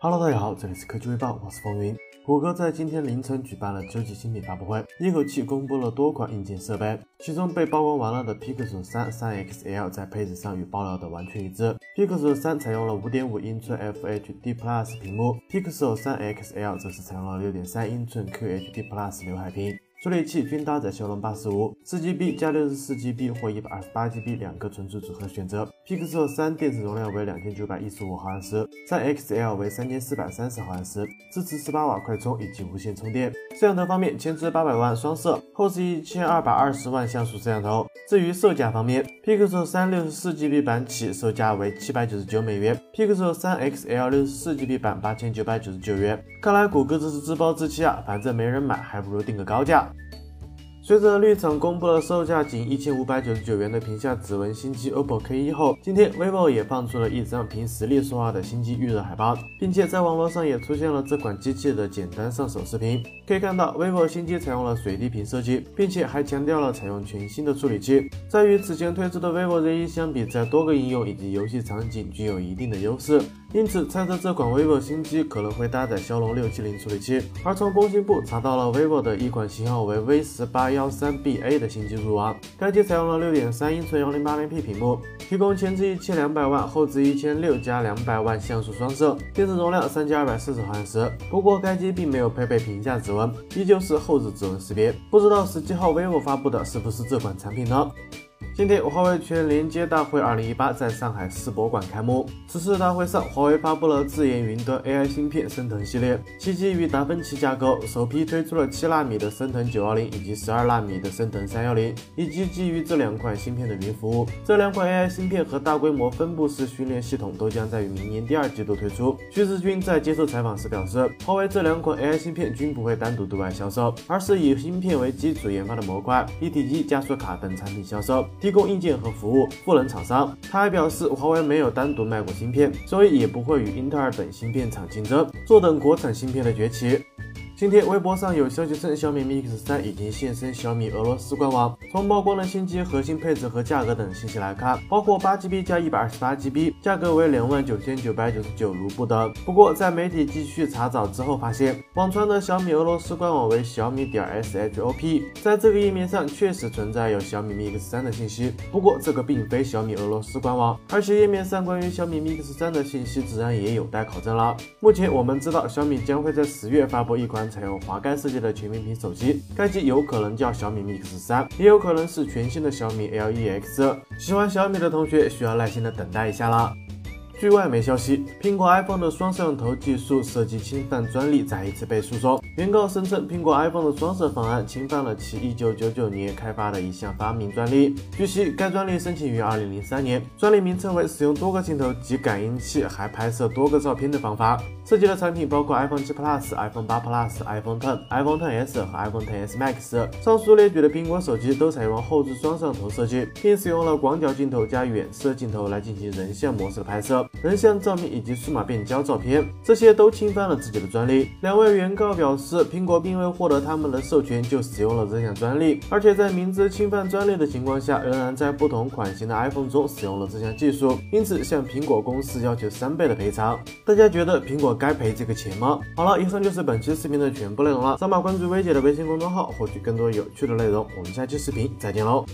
Hello，大家好，这里是科技微报，我是风云。谷歌在今天凌晨举办了秋季新品发布会，一口气公布了多款硬件设备，其中被曝光完了的 Pixel 3 3 XL 在配置上与爆料的完全一致。Pixel 3采用了5.5英寸 FHD Plus 屏幕，Pixel 3 XL 则是采用了6.3英寸 QHD Plus 刘海屏。处理器均搭载骁龙八四五，四 GB 加六十四 GB 或一百二十八 GB 两个存储组合选择。Pixel 三电池容量为两千九百一十五毫安时，三 XL 为三千四百三十毫安时，支持十八瓦快充以及无线充电。摄像头方面，前置八百万双摄，后置一千二百二十万像素摄像头。至于售价方面，Pixel 三六十四 GB 版起售价为七百九十九美元，Pixel 三 XL 六十四 GB 版八千九百九十九元。看来谷歌这是自暴自弃啊，反正没人买，还不如定个高价。随着绿厂公布了售价仅一千五百九十九元的屏下指纹新机 OPPO K1 后，今天 vivo 也放出了一张凭实力说话的新机预热海报，并且在网络上也出现了这款机器的简单上手视频。可以看到，vivo 新机采用了水滴屏设计，并且还强调了采用全新的处理器，在与此前推出的 vivo Z1 相比，在多个应用以及游戏场景具有一定的优势。因此，猜测这款 vivo 新机可能会搭载骁龙六七零处理器。而从工信部查到了 vivo 的一款型号为 V 十八幺三 BA 的新机入网，该机采用了六点三英寸幺零八零 P 屏幕，提供前置一千两百万、后置一千六加两百万像素双摄，电池容量三千二百四十毫安时。不过，该机并没有配备屏下指纹，依旧是后置指纹识别。不知道十七号 vivo 发布的是不是这款产品呢？今天，华为全连接大会2018在上海世博馆开幕。此次大会上，华为发布了自研云端 AI 芯片升腾系列，其基于达芬奇架构，首批推出了七纳米的升腾910以及十二纳米的升腾310，以及基于这两款芯片的云服务。这两款 AI 芯片和大规模分布式训练系统都将在于明年第二季度推出。徐志军在接受采访时表示，华为这两款 AI 芯片均不会单独对外销售，而是以芯片为基础研发的模块、一体机、加速卡等产品销售。提供硬件和服务，赋能厂商。他还表示，华为没有单独卖过芯片，所以也不会与英特尔等芯片厂竞争，坐等国产芯片的崛起。今天，微博上有消息称，小米 Mix 3已经现身小米俄罗斯官网。从曝光的新机核心配置和价格等信息来看，包括 8GB 加 128GB，价格为两万九千九百九十九卢布等。不过，在媒体继续查找之后，发现网传的小米俄罗斯官网为小米点 shop，在这个页面上确实存在有小米 Mix 3的信息。不过，这个并非小米俄罗斯官网，而且页面上关于小米 Mix 3的信息自然也有待考证了。目前我们知道，小米将会在十月发布一款。采用滑盖设计的全面屏手机，该机有可能叫小米 Mix 三，也有可能是全新的小米 LE-X。喜欢小米的同学需要耐心的等待一下了。据外媒消息，苹果 iPhone 的双摄像头技术涉及侵犯专利，再一次被诉讼。原告声称，苹果 iPhone 的双摄方案侵犯了其1999年开发的一项发明专利。据悉，该专利申请于2003年，专利名称为使用多个镜头及感应器还拍摄多个照片的方法。涉及的产品包括 iPhone 7 Plus、iPhone 8 Plus、iPhone 10、iPhone 10s 和 iPhone 10s Max。上述列举的苹果手机都采用后置双摄像头设计，并使用了广角镜头加远摄镜头来进行人像模式的拍摄。人像照明以及数码变焦照片，这些都侵犯了自己的专利。两位原告表示，苹果并未获得他们的授权就使用了这项专利，而且在明知侵犯专利的情况下，仍然在不同款型的 iPhone 中使用了这项技术，因此向苹果公司要求三倍的赔偿。大家觉得苹果该赔这个钱吗？好了，以上就是本期视频的全部内容了。扫码关注薇姐的微信公众号，获取更多有趣的内容。我们下期视频再见喽！